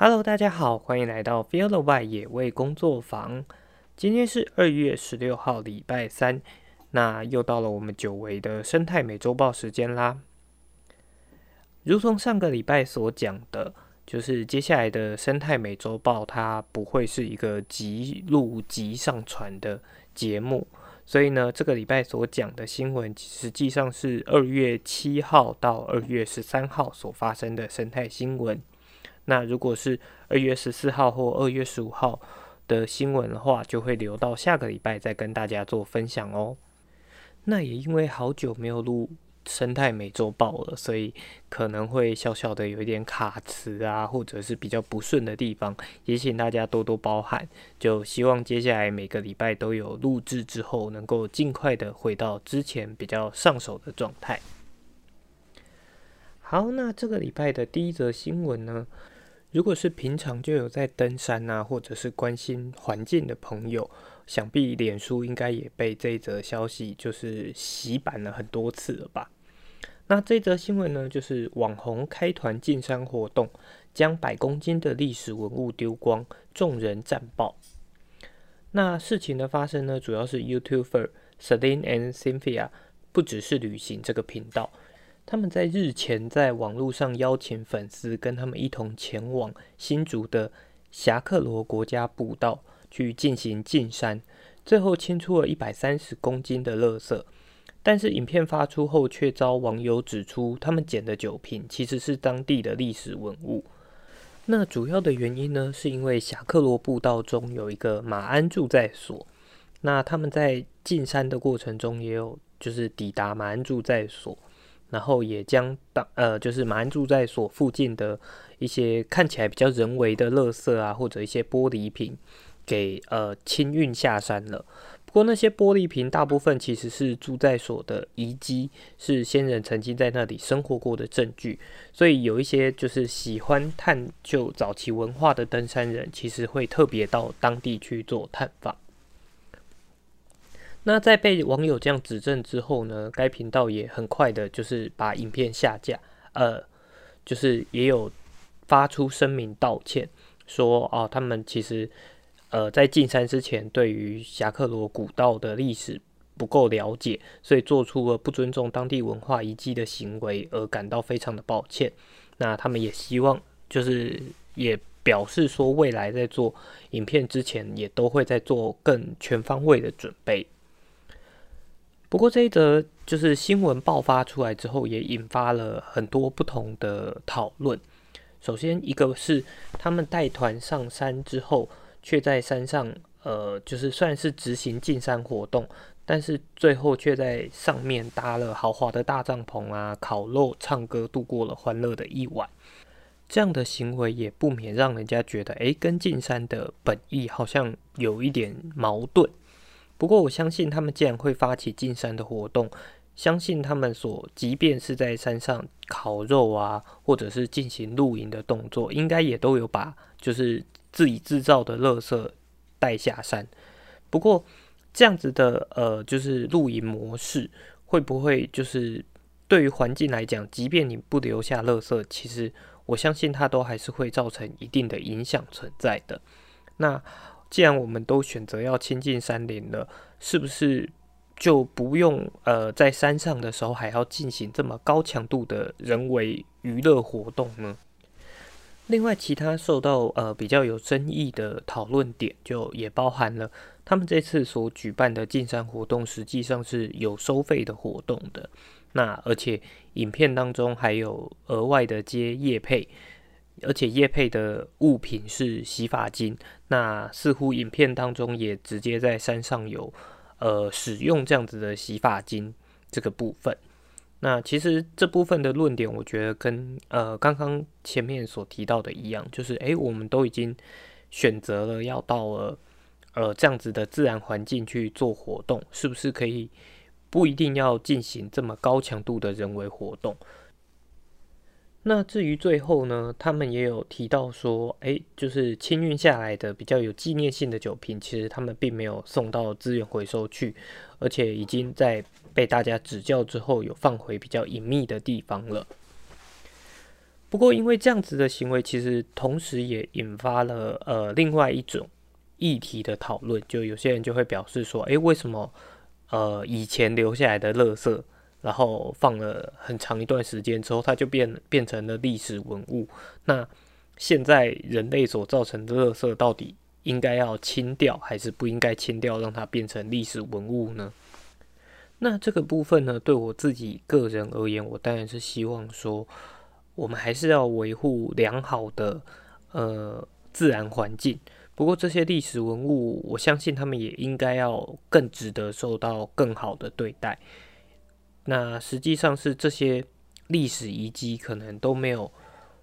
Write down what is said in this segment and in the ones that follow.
Hello，大家好，欢迎来到 Feel the Y 野味工作坊。今天是二月十六号，礼拜三，那又到了我们久违的生态美洲报时间啦。如同上个礼拜所讲的，就是接下来的生态美洲报，它不会是一个即录即上传的节目。所以呢，这个礼拜所讲的新闻，实际上是二月七号到二月十三号所发生的生态新闻。那如果是二月十四号或二月十五号的新闻的话，就会留到下个礼拜再跟大家做分享哦。那也因为好久没有录。生态美洲豹了，所以可能会小小的有一点卡词啊，或者是比较不顺的地方，也请大家多多包涵。就希望接下来每个礼拜都有录制之后，能够尽快的回到之前比较上手的状态。好，那这个礼拜的第一则新闻呢，如果是平常就有在登山啊，或者是关心环境的朋友。想必脸书应该也被这则消息就是洗版了很多次了吧？那这则新闻呢，就是网红开团进山活动，将百公斤的历史文物丢光，众人战爆。那事情的发生呢，主要是 YouTuber Celine and Cynthia 不只是旅行这个频道，他们在日前在网络上邀请粉丝跟他们一同前往新竹的侠客罗国家步道。去进行进山，最后清出了一百三十公斤的垃圾，但是影片发出后，却遭网友指出，他们捡的酒瓶其实是当地的历史文物。那主要的原因呢，是因为侠克罗步道中有一个马鞍住在所，那他们在进山的过程中，也有就是抵达马鞍住在所，然后也将当呃就是马鞍住在所附近的一些看起来比较人为的垃圾啊，或者一些玻璃瓶。给呃清运下山了，不过那些玻璃瓶大部分其实是住在所的遗迹，是先人曾经在那里生活过的证据，所以有一些就是喜欢探究早期文化的登山人，其实会特别到当地去做探访。那在被网友这样指证之后呢，该频道也很快的就是把影片下架，呃，就是也有发出声明道歉，说哦，他们其实。呃，在进山之前，对于侠客罗古道的历史不够了解，所以做出了不尊重当地文化遗迹的行为，而感到非常的抱歉。那他们也希望，就是也表示说，未来在做影片之前，也都会在做更全方位的准备。不过这一则就是新闻爆发出来之后，也引发了很多不同的讨论。首先，一个是他们带团上山之后。却在山上，呃，就是算是执行进山活动，但是最后却在上面搭了豪华的大帐篷啊，烤肉、唱歌，度过了欢乐的一晚。这样的行为也不免让人家觉得，诶，跟进山的本意好像有一点矛盾。不过我相信，他们既然会发起进山的活动，相信他们所即便是在山上烤肉啊，或者是进行露营的动作，应该也都有把就是。自己制造的垃圾带下山，不过这样子的呃，就是露营模式会不会就是对于环境来讲，即便你不留下垃圾，其实我相信它都还是会造成一定的影响存在的。那既然我们都选择要亲近山林了，是不是就不用呃在山上的时候还要进行这么高强度的人为娱乐活动呢？另外，其他受到呃比较有争议的讨论点，就也包含了他们这次所举办的进山活动，实际上是有收费的活动的。那而且影片当中还有额外的接叶配，而且叶配的物品是洗发精。那似乎影片当中也直接在山上有呃使用这样子的洗发精这个部分。那其实这部分的论点，我觉得跟呃刚刚前面所提到的一样，就是诶，我们都已经选择了要到了呃这样子的自然环境去做活动，是不是可以不一定要进行这么高强度的人为活动？那至于最后呢，他们也有提到说，诶，就是清运下来的比较有纪念性的酒瓶，其实他们并没有送到资源回收去，而且已经在。被大家指教之后，有放回比较隐秘的地方了。不过，因为这样子的行为，其实同时也引发了呃另外一种议题的讨论。就有些人就会表示说，诶，为什么呃以前留下来的垃圾，然后放了很长一段时间之后，它就变变成了历史文物？那现在人类所造成的垃圾，到底应该要清掉，还是不应该清掉，让它变成历史文物呢？那这个部分呢，对我自己个人而言，我当然是希望说。我们还是要维护良好的呃自然环境。不过这些历史文物，我相信他们也应该要更值得受到更好的对待。那实际上是这些历史遗迹可能都没有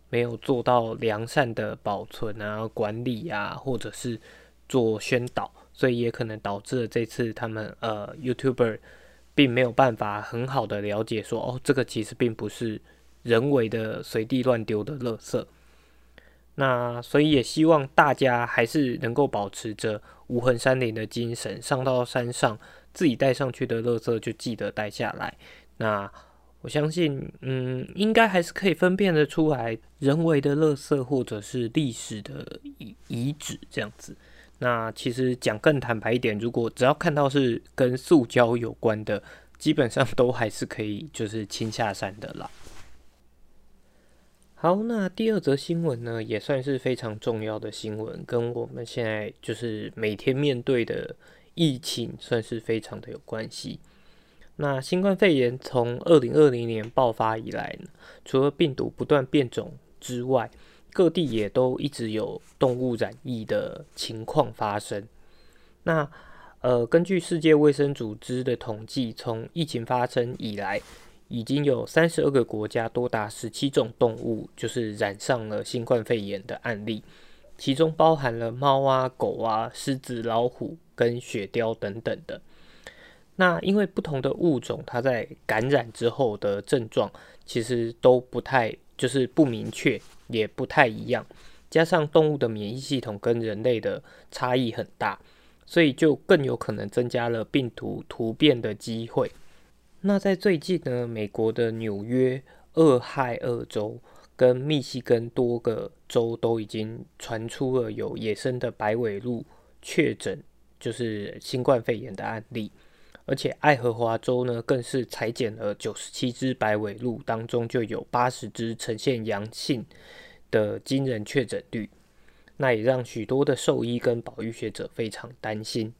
没有做到良善的保存啊、管理啊，或者是做宣导，所以也可能导致了这次他们呃 YouTuber 并没有办法很好的了解说哦，这个其实并不是。人为的随地乱丢的垃圾，那所以也希望大家还是能够保持着无痕山林的精神，上到山上自己带上去的垃圾就记得带下来。那我相信，嗯，应该还是可以分辨得出来人为的垃圾或者是历史的遗遗址这样子。那其实讲更坦白一点，如果只要看到是跟塑胶有关的，基本上都还是可以就是清下山的啦。好，那第二则新闻呢，也算是非常重要的新闻，跟我们现在就是每天面对的疫情算是非常的有关系。那新冠肺炎从二零二零年爆发以来，除了病毒不断变种之外，各地也都一直有动物染疫的情况发生。那呃，根据世界卫生组织的统计，从疫情发生以来，已经有三十二个国家多达十七种动物就是染上了新冠肺炎的案例，其中包含了猫啊、狗啊、狮子、老虎跟雪貂等等的。那因为不同的物种，它在感染之后的症状其实都不太就是不明确，也不太一样。加上动物的免疫系统跟人类的差异很大，所以就更有可能增加了病毒突变的机会。那在最近呢，美国的纽约、俄亥俄州跟密西根多个州都已经传出了有野生的白尾鹿确诊，就是新冠肺炎的案例。而且爱荷华州呢，更是裁剪了九十七只白尾鹿，当中就有八十只呈现阳性的惊人确诊率。那也让许多的兽医跟保育学者非常担心。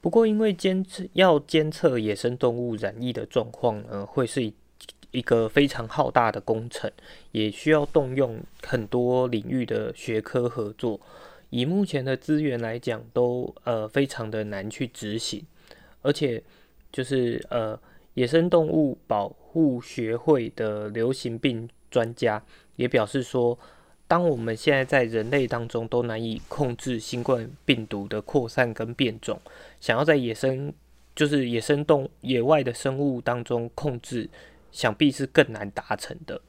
不过，因为监测要监测野生动物染疫的状况呢，会是一个非常浩大的工程，也需要动用很多领域的学科合作。以目前的资源来讲，都呃非常的难去执行。而且，就是呃野生动物保护学会的流行病专家也表示说。当我们现在在人类当中都难以控制新冠病毒的扩散跟变种，想要在野生就是野生动野外的生物当中控制，想必是更难达成的。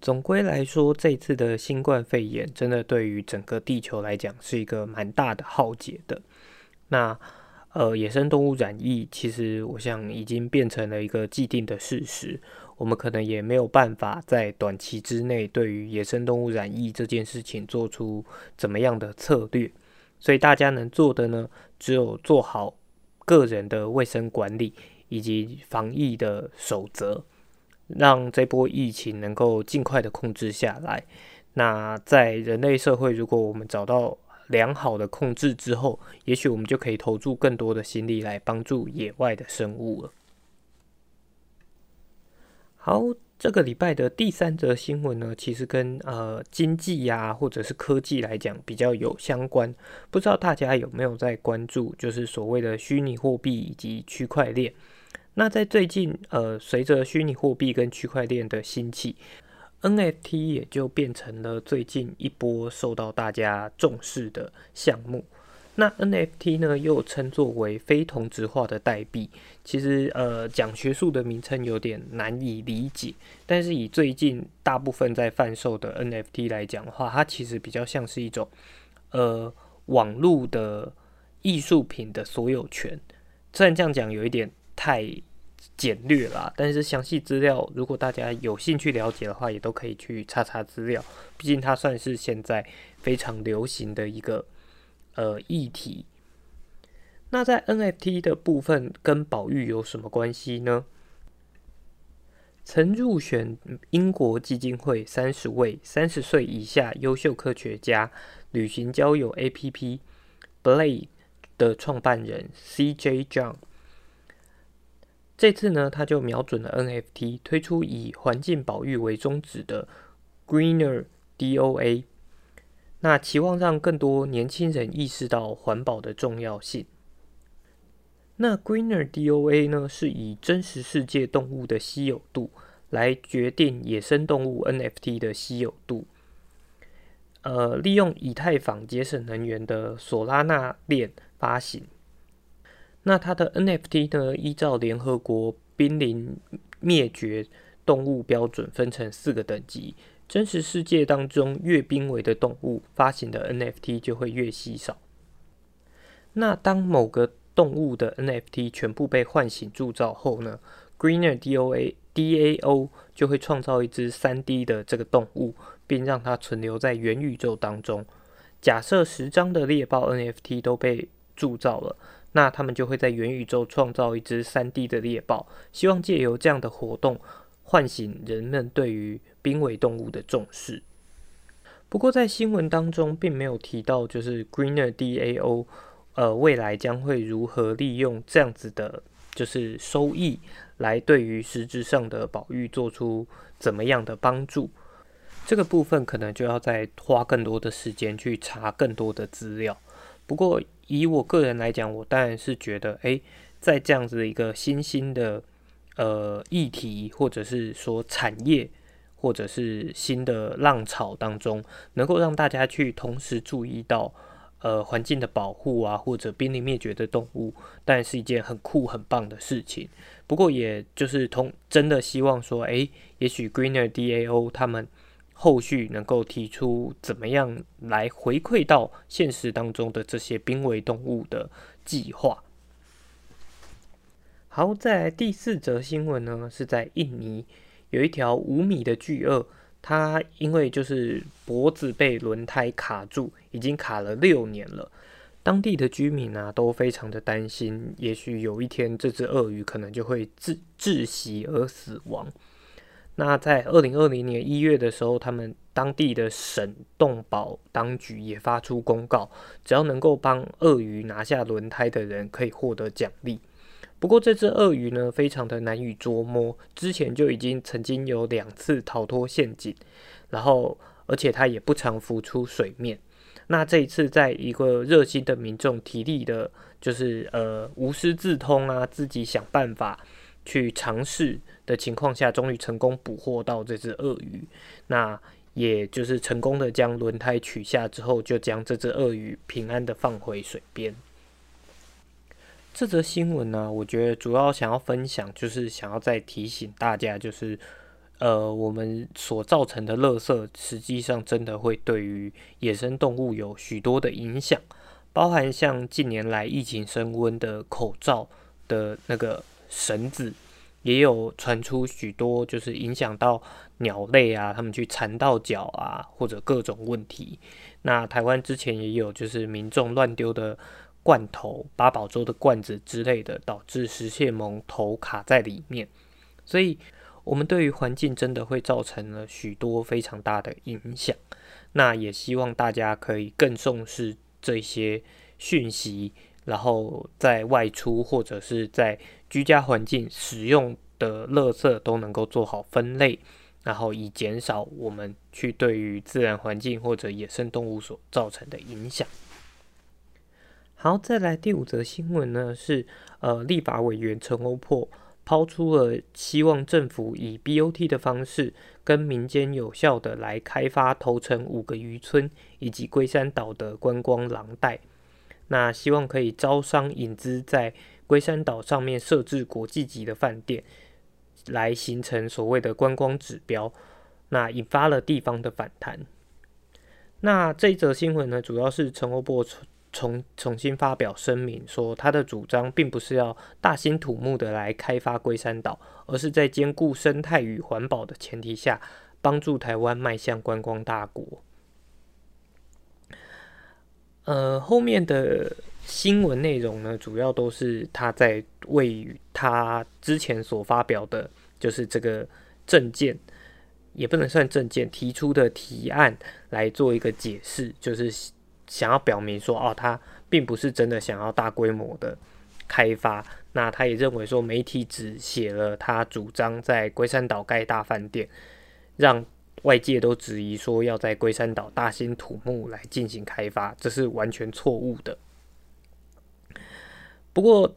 总归来说，这次的新冠肺炎真的对于整个地球来讲是一个蛮大的浩劫的。那呃，野生动物染疫，其实我想已经变成了一个既定的事实。我们可能也没有办法在短期之内对于野生动物染疫这件事情做出怎么样的策略，所以大家能做的呢，只有做好个人的卫生管理以及防疫的守则，让这波疫情能够尽快的控制下来。那在人类社会，如果我们找到良好的控制之后，也许我们就可以投注更多的心力来帮助野外的生物了。好，这个礼拜的第三则新闻呢，其实跟呃经济呀或者是科技来讲比较有相关。不知道大家有没有在关注，就是所谓的虚拟货币以及区块链。那在最近，呃，随着虚拟货币跟区块链的兴起，NFT 也就变成了最近一波受到大家重视的项目。那 NFT 呢，又称作为非同质化的代币。其实，呃，讲学术的名称有点难以理解。但是，以最近大部分在贩售的 NFT 来讲的话，它其实比较像是一种，呃，网络的艺术品的所有权。虽然这样讲有一点太简略啦，但是详细资料如果大家有兴趣了解的话，也都可以去查查资料。毕竟它算是现在非常流行的一个呃议题。那在 NFT 的部分跟宝玉有什么关系呢？曾入选英国基金会三十位三十岁以下优秀科学家旅行交友 APP Blade 的创办人 CJ John，这次呢，他就瞄准了 NFT，推出以环境保育为宗旨的 Greener DOA，那期望让更多年轻人意识到环保的重要性。那 Greener DOA 呢，是以真实世界动物的稀有度来决定野生动物 NFT 的稀有度。呃，利用以太坊节省能源的索拉纳链发行。那它的 NFT 呢，依照联合国濒临灭绝动物标准分成四个等级，真实世界当中越濒危的动物，发行的 NFT 就会越稀少。那当某个动物的 NFT 全部被唤醒铸造后呢，Greener DOA DAO 就会创造一只三 D 的这个动物，并让它存留在元宇宙当中。假设十张的猎豹 NFT 都被铸造了，那他们就会在元宇宙创造一只三 D 的猎豹，希望借由这样的活动唤醒人们对于濒危动物的重视。不过在新闻当中并没有提到，就是 Greener DAO。呃，未来将会如何利用这样子的，就是收益来对于实质上的保育做出怎么样的帮助？这个部分可能就要再花更多的时间去查更多的资料。不过以我个人来讲，我当然是觉得，诶，在这样子的一个新兴的呃议题，或者是说产业，或者是新的浪潮当中，能够让大家去同时注意到。呃，环境的保护啊，或者濒临灭绝的动物，当然是一件很酷、很棒的事情。不过，也就是同真的希望说，诶，也许 Greener DAO 他们后续能够提出怎么样来回馈到现实当中的这些濒危动物的计划。好，在第四则新闻呢，是在印尼有一条五米的巨鳄。它因为就是脖子被轮胎卡住，已经卡了六年了。当地的居民啊都非常的担心，也许有一天这只鳄鱼可能就会窒窒息而死亡。那在二零二零年一月的时候，他们当地的省动保当局也发出公告，只要能够帮鳄鱼拿下轮胎的人，可以获得奖励。不过这只鳄鱼呢，非常的难以捉摸。之前就已经曾经有两次逃脱陷阱，然后而且它也不常浮出水面。那这一次，在一个热心的民众体力的，就是呃无师自通啊，自己想办法去尝试的情况下，终于成功捕获到这只鳄鱼。那也就是成功的将轮胎取下之后，就将这只鳄鱼平安的放回水边。这则新闻呢，我觉得主要想要分享，就是想要再提醒大家，就是呃，我们所造成的垃圾，实际上真的会对于野生动物有许多的影响，包含像近年来疫情升温的口罩的那个绳子，也有传出许多就是影响到鸟类啊，他们去缠到脚啊，或者各种问题。那台湾之前也有就是民众乱丢的。罐头、八宝粥的罐子之类的，导致石蟹獴头卡在里面，所以我们对于环境真的会造成了许多非常大的影响。那也希望大家可以更重视这些讯息，然后在外出或者是在居家环境使用的垃圾都能够做好分类，然后以减少我们去对于自然环境或者野生动物所造成的影响。好，再来第五则新闻呢，是呃，立法委员陈欧珀抛出了希望政府以 BOT 的方式跟民间有效的来开发头城五个渔村以及龟山岛的观光廊带，那希望可以招商引资在龟山岛上面设置国际级的饭店，来形成所谓的观光指标，那引发了地方的反弹。那这则新闻呢，主要是陈欧珀。重重新发表声明，说他的主张并不是要大兴土木的来开发龟山岛，而是在兼顾生态与环保的前提下，帮助台湾迈向观光大国。呃，后面的新闻内容呢，主要都是他在为他之前所发表的，就是这个证件，也不能算证件，提出的提案来做一个解释，就是想要表明说，哦，他并不是真的想要大规模的开发。那他也认为说，媒体只写了他主张在龟山岛盖大饭店，让。外界都质疑说要在龟山岛大兴土木来进行开发，这是完全错误的。不过，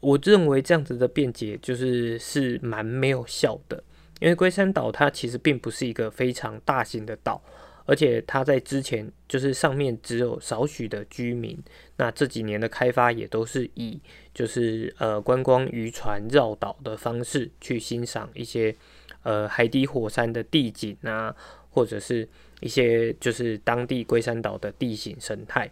我认为这样子的辩解就是是蛮没有效的，因为龟山岛它其实并不是一个非常大型的岛，而且它在之前就是上面只有少许的居民，那这几年的开发也都是以就是呃观光渔船绕岛的方式去欣赏一些。呃，海底火山的地景啊，或者是一些就是当地龟山岛的地形生态。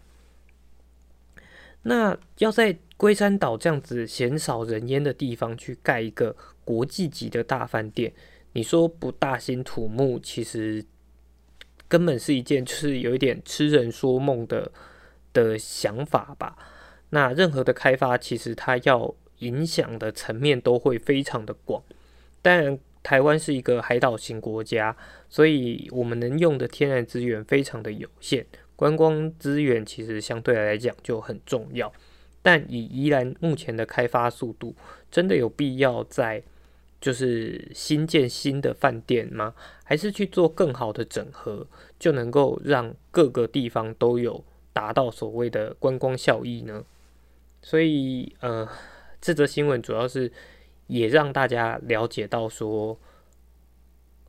那要在龟山岛这样子鲜少人烟的地方去盖一个国际级的大饭店，你说不大兴土木，其实根本是一件就是有一点痴人说梦的的想法吧。那任何的开发，其实它要影响的层面都会非常的广，当然。台湾是一个海岛型国家，所以我们能用的天然资源非常的有限，观光资源其实相对来讲就很重要。但以宜兰目前的开发速度，真的有必要在就是新建新的饭店吗？还是去做更好的整合，就能够让各个地方都有达到所谓的观光效益呢？所以，呃，这则新闻主要是。也让大家了解到说，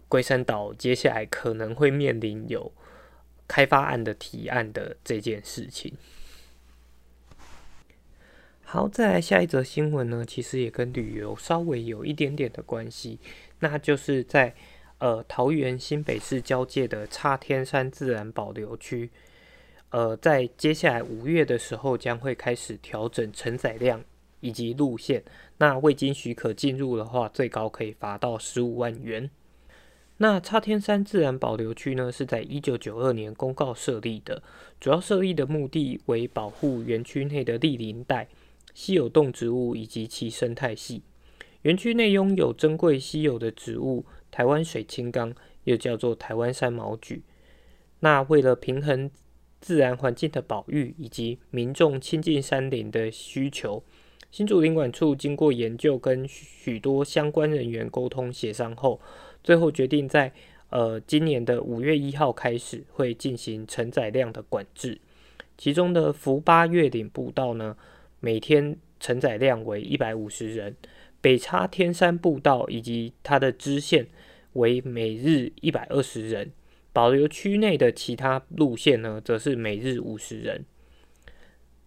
龟山岛接下来可能会面临有开发案的提案的这件事情。好，再来下一则新闻呢，其实也跟旅游稍微有一点点的关系，那就是在呃桃园新北市交界的插天山自然保留区，呃，在接下来五月的时候将会开始调整承载量以及路线。那未经许可进入的话，最高可以罚到十五万元。那插天山自然保留区呢，是在一九九二年公告设立的，主要设立的目的为保护园区内的栗林带、稀有动植物以及其生态系。园区内拥有珍贵稀有的植物台湾水青冈，又叫做台湾山毛榉。那为了平衡自然环境的保育以及民众亲近山林的需求。新竹林管处经过研究，跟许多相关人员沟通协商后，最后决定在呃今年的五月一号开始会进行承载量的管制。其中的福八月岭步道呢，每天承载量为一百五十人；北叉天山步道以及它的支线为每日一百二十人。保留区内的其他路线呢，则是每日五十人。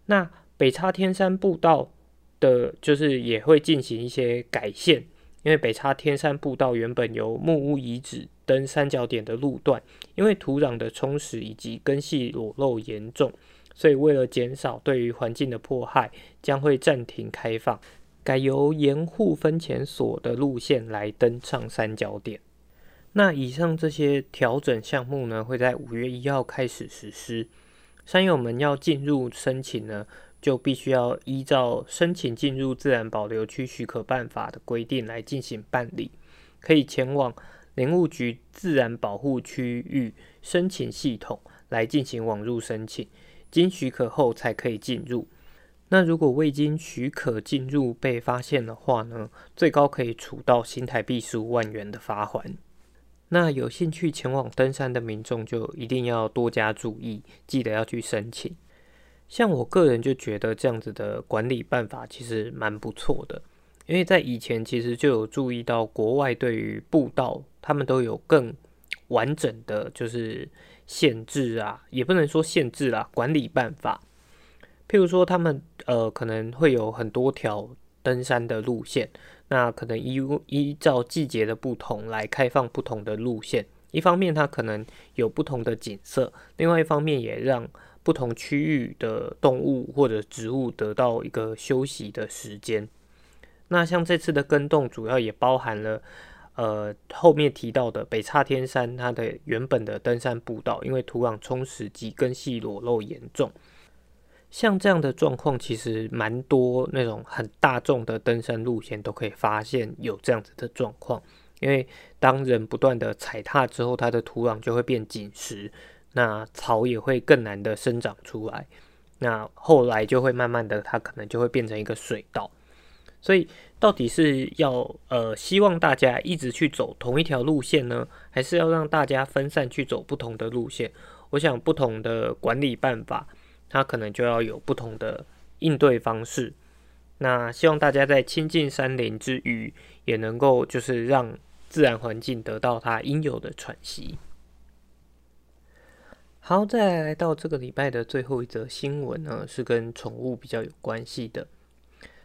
那北叉天山步道。的，就是也会进行一些改线，因为北叉天山步道原本由木屋遗址登三角点的路段，因为土壤的充实以及根系裸露严重，所以为了减少对于环境的迫害，将会暂停开放，改由盐户分前所的路线来登上三角点。那以上这些调整项目呢，会在五月一号开始实施，山友们要进入申请呢。就必须要依照申请进入自然保留区许可办法的规定来进行办理，可以前往林务局自然保护区域申请系统来进行网入申请，经许可后才可以进入。那如果未经许可进入被发现的话呢，最高可以处到新台币十五万元的罚款。那有兴趣前往登山的民众就一定要多加注意，记得要去申请。像我个人就觉得这样子的管理办法其实蛮不错的，因为在以前其实就有注意到国外对于步道，他们都有更完整的就是限制啊，也不能说限制啦，管理办法。譬如说他们呃可能会有很多条登山的路线，那可能依依照季节的不同来开放不同的路线。一方面它可能有不同的景色，另外一方面也让不同区域的动物或者植物得到一个休息的时间。那像这次的耕动，主要也包含了，呃，后面提到的北岔天山它的原本的登山步道，因为土壤充实及根系裸露严重，像这样的状况，其实蛮多那种很大众的登山路线都可以发现有这样子的状况。因为当人不断的踩踏之后，它的土壤就会变紧实，那草也会更难的生长出来，那后来就会慢慢的，它可能就会变成一个水稻。所以，到底是要呃希望大家一直去走同一条路线呢，还是要让大家分散去走不同的路线？我想，不同的管理办法，它可能就要有不同的应对方式。那希望大家在亲近山林之余，也能够就是让自然环境得到它应有的喘息。好，再来到这个礼拜的最后一则新闻呢，是跟宠物比较有关系的。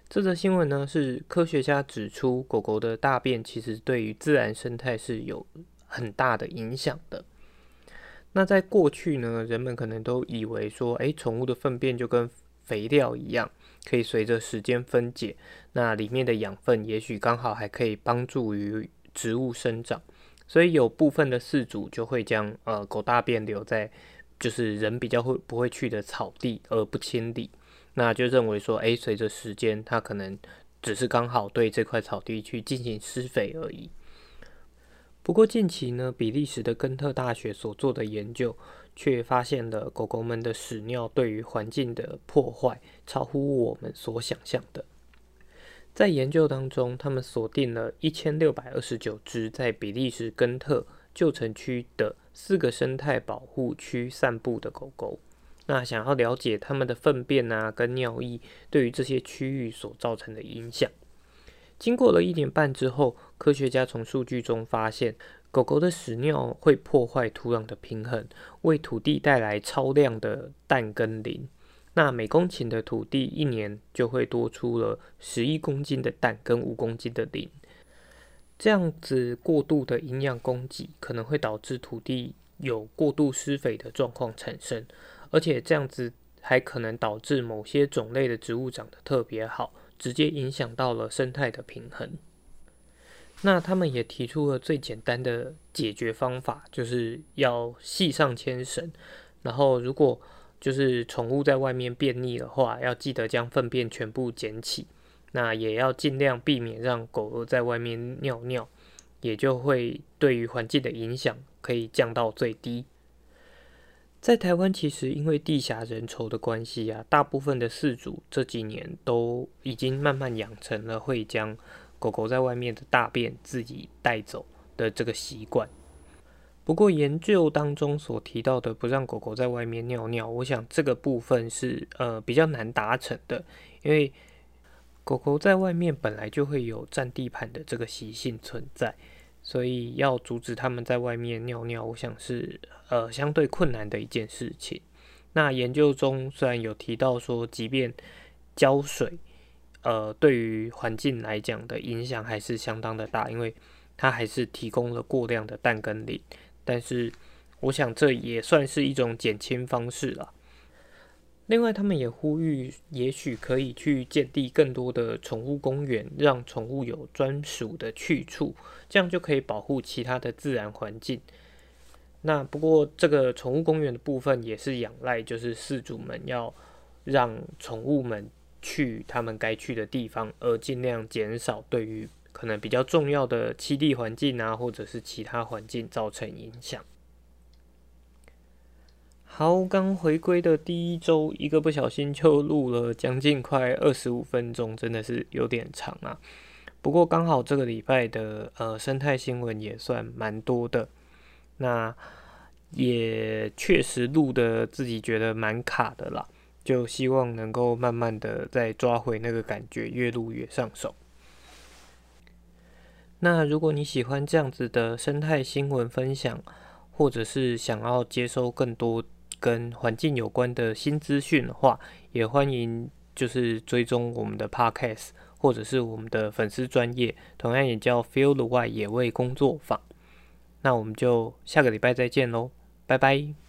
这则新闻呢，是科学家指出，狗狗的大便其实对于自然生态是有很大的影响的。那在过去呢，人们可能都以为说，诶，宠物的粪便就跟肥料一样，可以随着时间分解，那里面的养分也许刚好还可以帮助于植物生长，所以有部分的饲主就会将呃狗大便留在就是人比较会不会去的草地而不清理。那就认为说，诶，随着时间，它可能只是刚好对这块草地去进行施肥而已。不过近期呢，比利时的根特大学所做的研究却发现了狗狗们的屎尿对于环境的破坏超乎我们所想象的。在研究当中，他们锁定了一千六百二十九只在比利时根特旧城区的四个生态保护区散步的狗狗。那想要了解它们的粪便啊，跟尿液对于这些区域所造成的影响。经过了一年半之后，科学家从数据中发现，狗狗的屎尿会破坏土壤的平衡，为土地带来超量的氮跟磷。那每公顷的土地一年就会多出了十一公斤的氮跟五公斤的磷。这样子过度的营养供给，可能会导致土地有过度施肥的状况产生。而且这样子还可能导致某些种类的植物长得特别好，直接影响到了生态的平衡。那他们也提出了最简单的解决方法，就是要系上牵绳。然后如果就是宠物在外面便溺的话，要记得将粪便全部捡起。那也要尽量避免让狗狗在外面尿尿，也就会对于环境的影响可以降到最低。在台湾，其实因为地狭人稠的关系啊，大部分的饲主这几年都已经慢慢养成了会将狗狗在外面的大便自己带走的这个习惯。不过，研究当中所提到的不让狗狗在外面尿尿，我想这个部分是呃比较难达成的，因为狗狗在外面本来就会有占地盘的这个习性存在。所以要阻止他们在外面尿尿，我想是呃相对困难的一件事情。那研究中虽然有提到说，即便浇水，呃，对于环境来讲的影响还是相当的大，因为它还是提供了过量的氮跟磷。但是我想这也算是一种减轻方式了。另外，他们也呼吁，也许可以去建立更多的宠物公园，让宠物有专属的去处，这样就可以保护其他的自然环境。那不过，这个宠物公园的部分也是仰赖，就是饲主们要让宠物们去他们该去的地方，而尽量减少对于可能比较重要的栖地环境啊，或者是其他环境造成影响。好，刚回归的第一周，一个不小心就录了将近快二十五分钟，真的是有点长啊。不过刚好这个礼拜的呃生态新闻也算蛮多的，那也确实录的自己觉得蛮卡的啦，就希望能够慢慢的再抓回那个感觉，越录越上手。那如果你喜欢这样子的生态新闻分享，或者是想要接收更多。跟环境有关的新资讯的话，也欢迎就是追踪我们的 Podcast，或者是我们的粉丝专业，同样也叫 Feel the 外野味工作坊。那我们就下个礼拜再见喽，拜拜。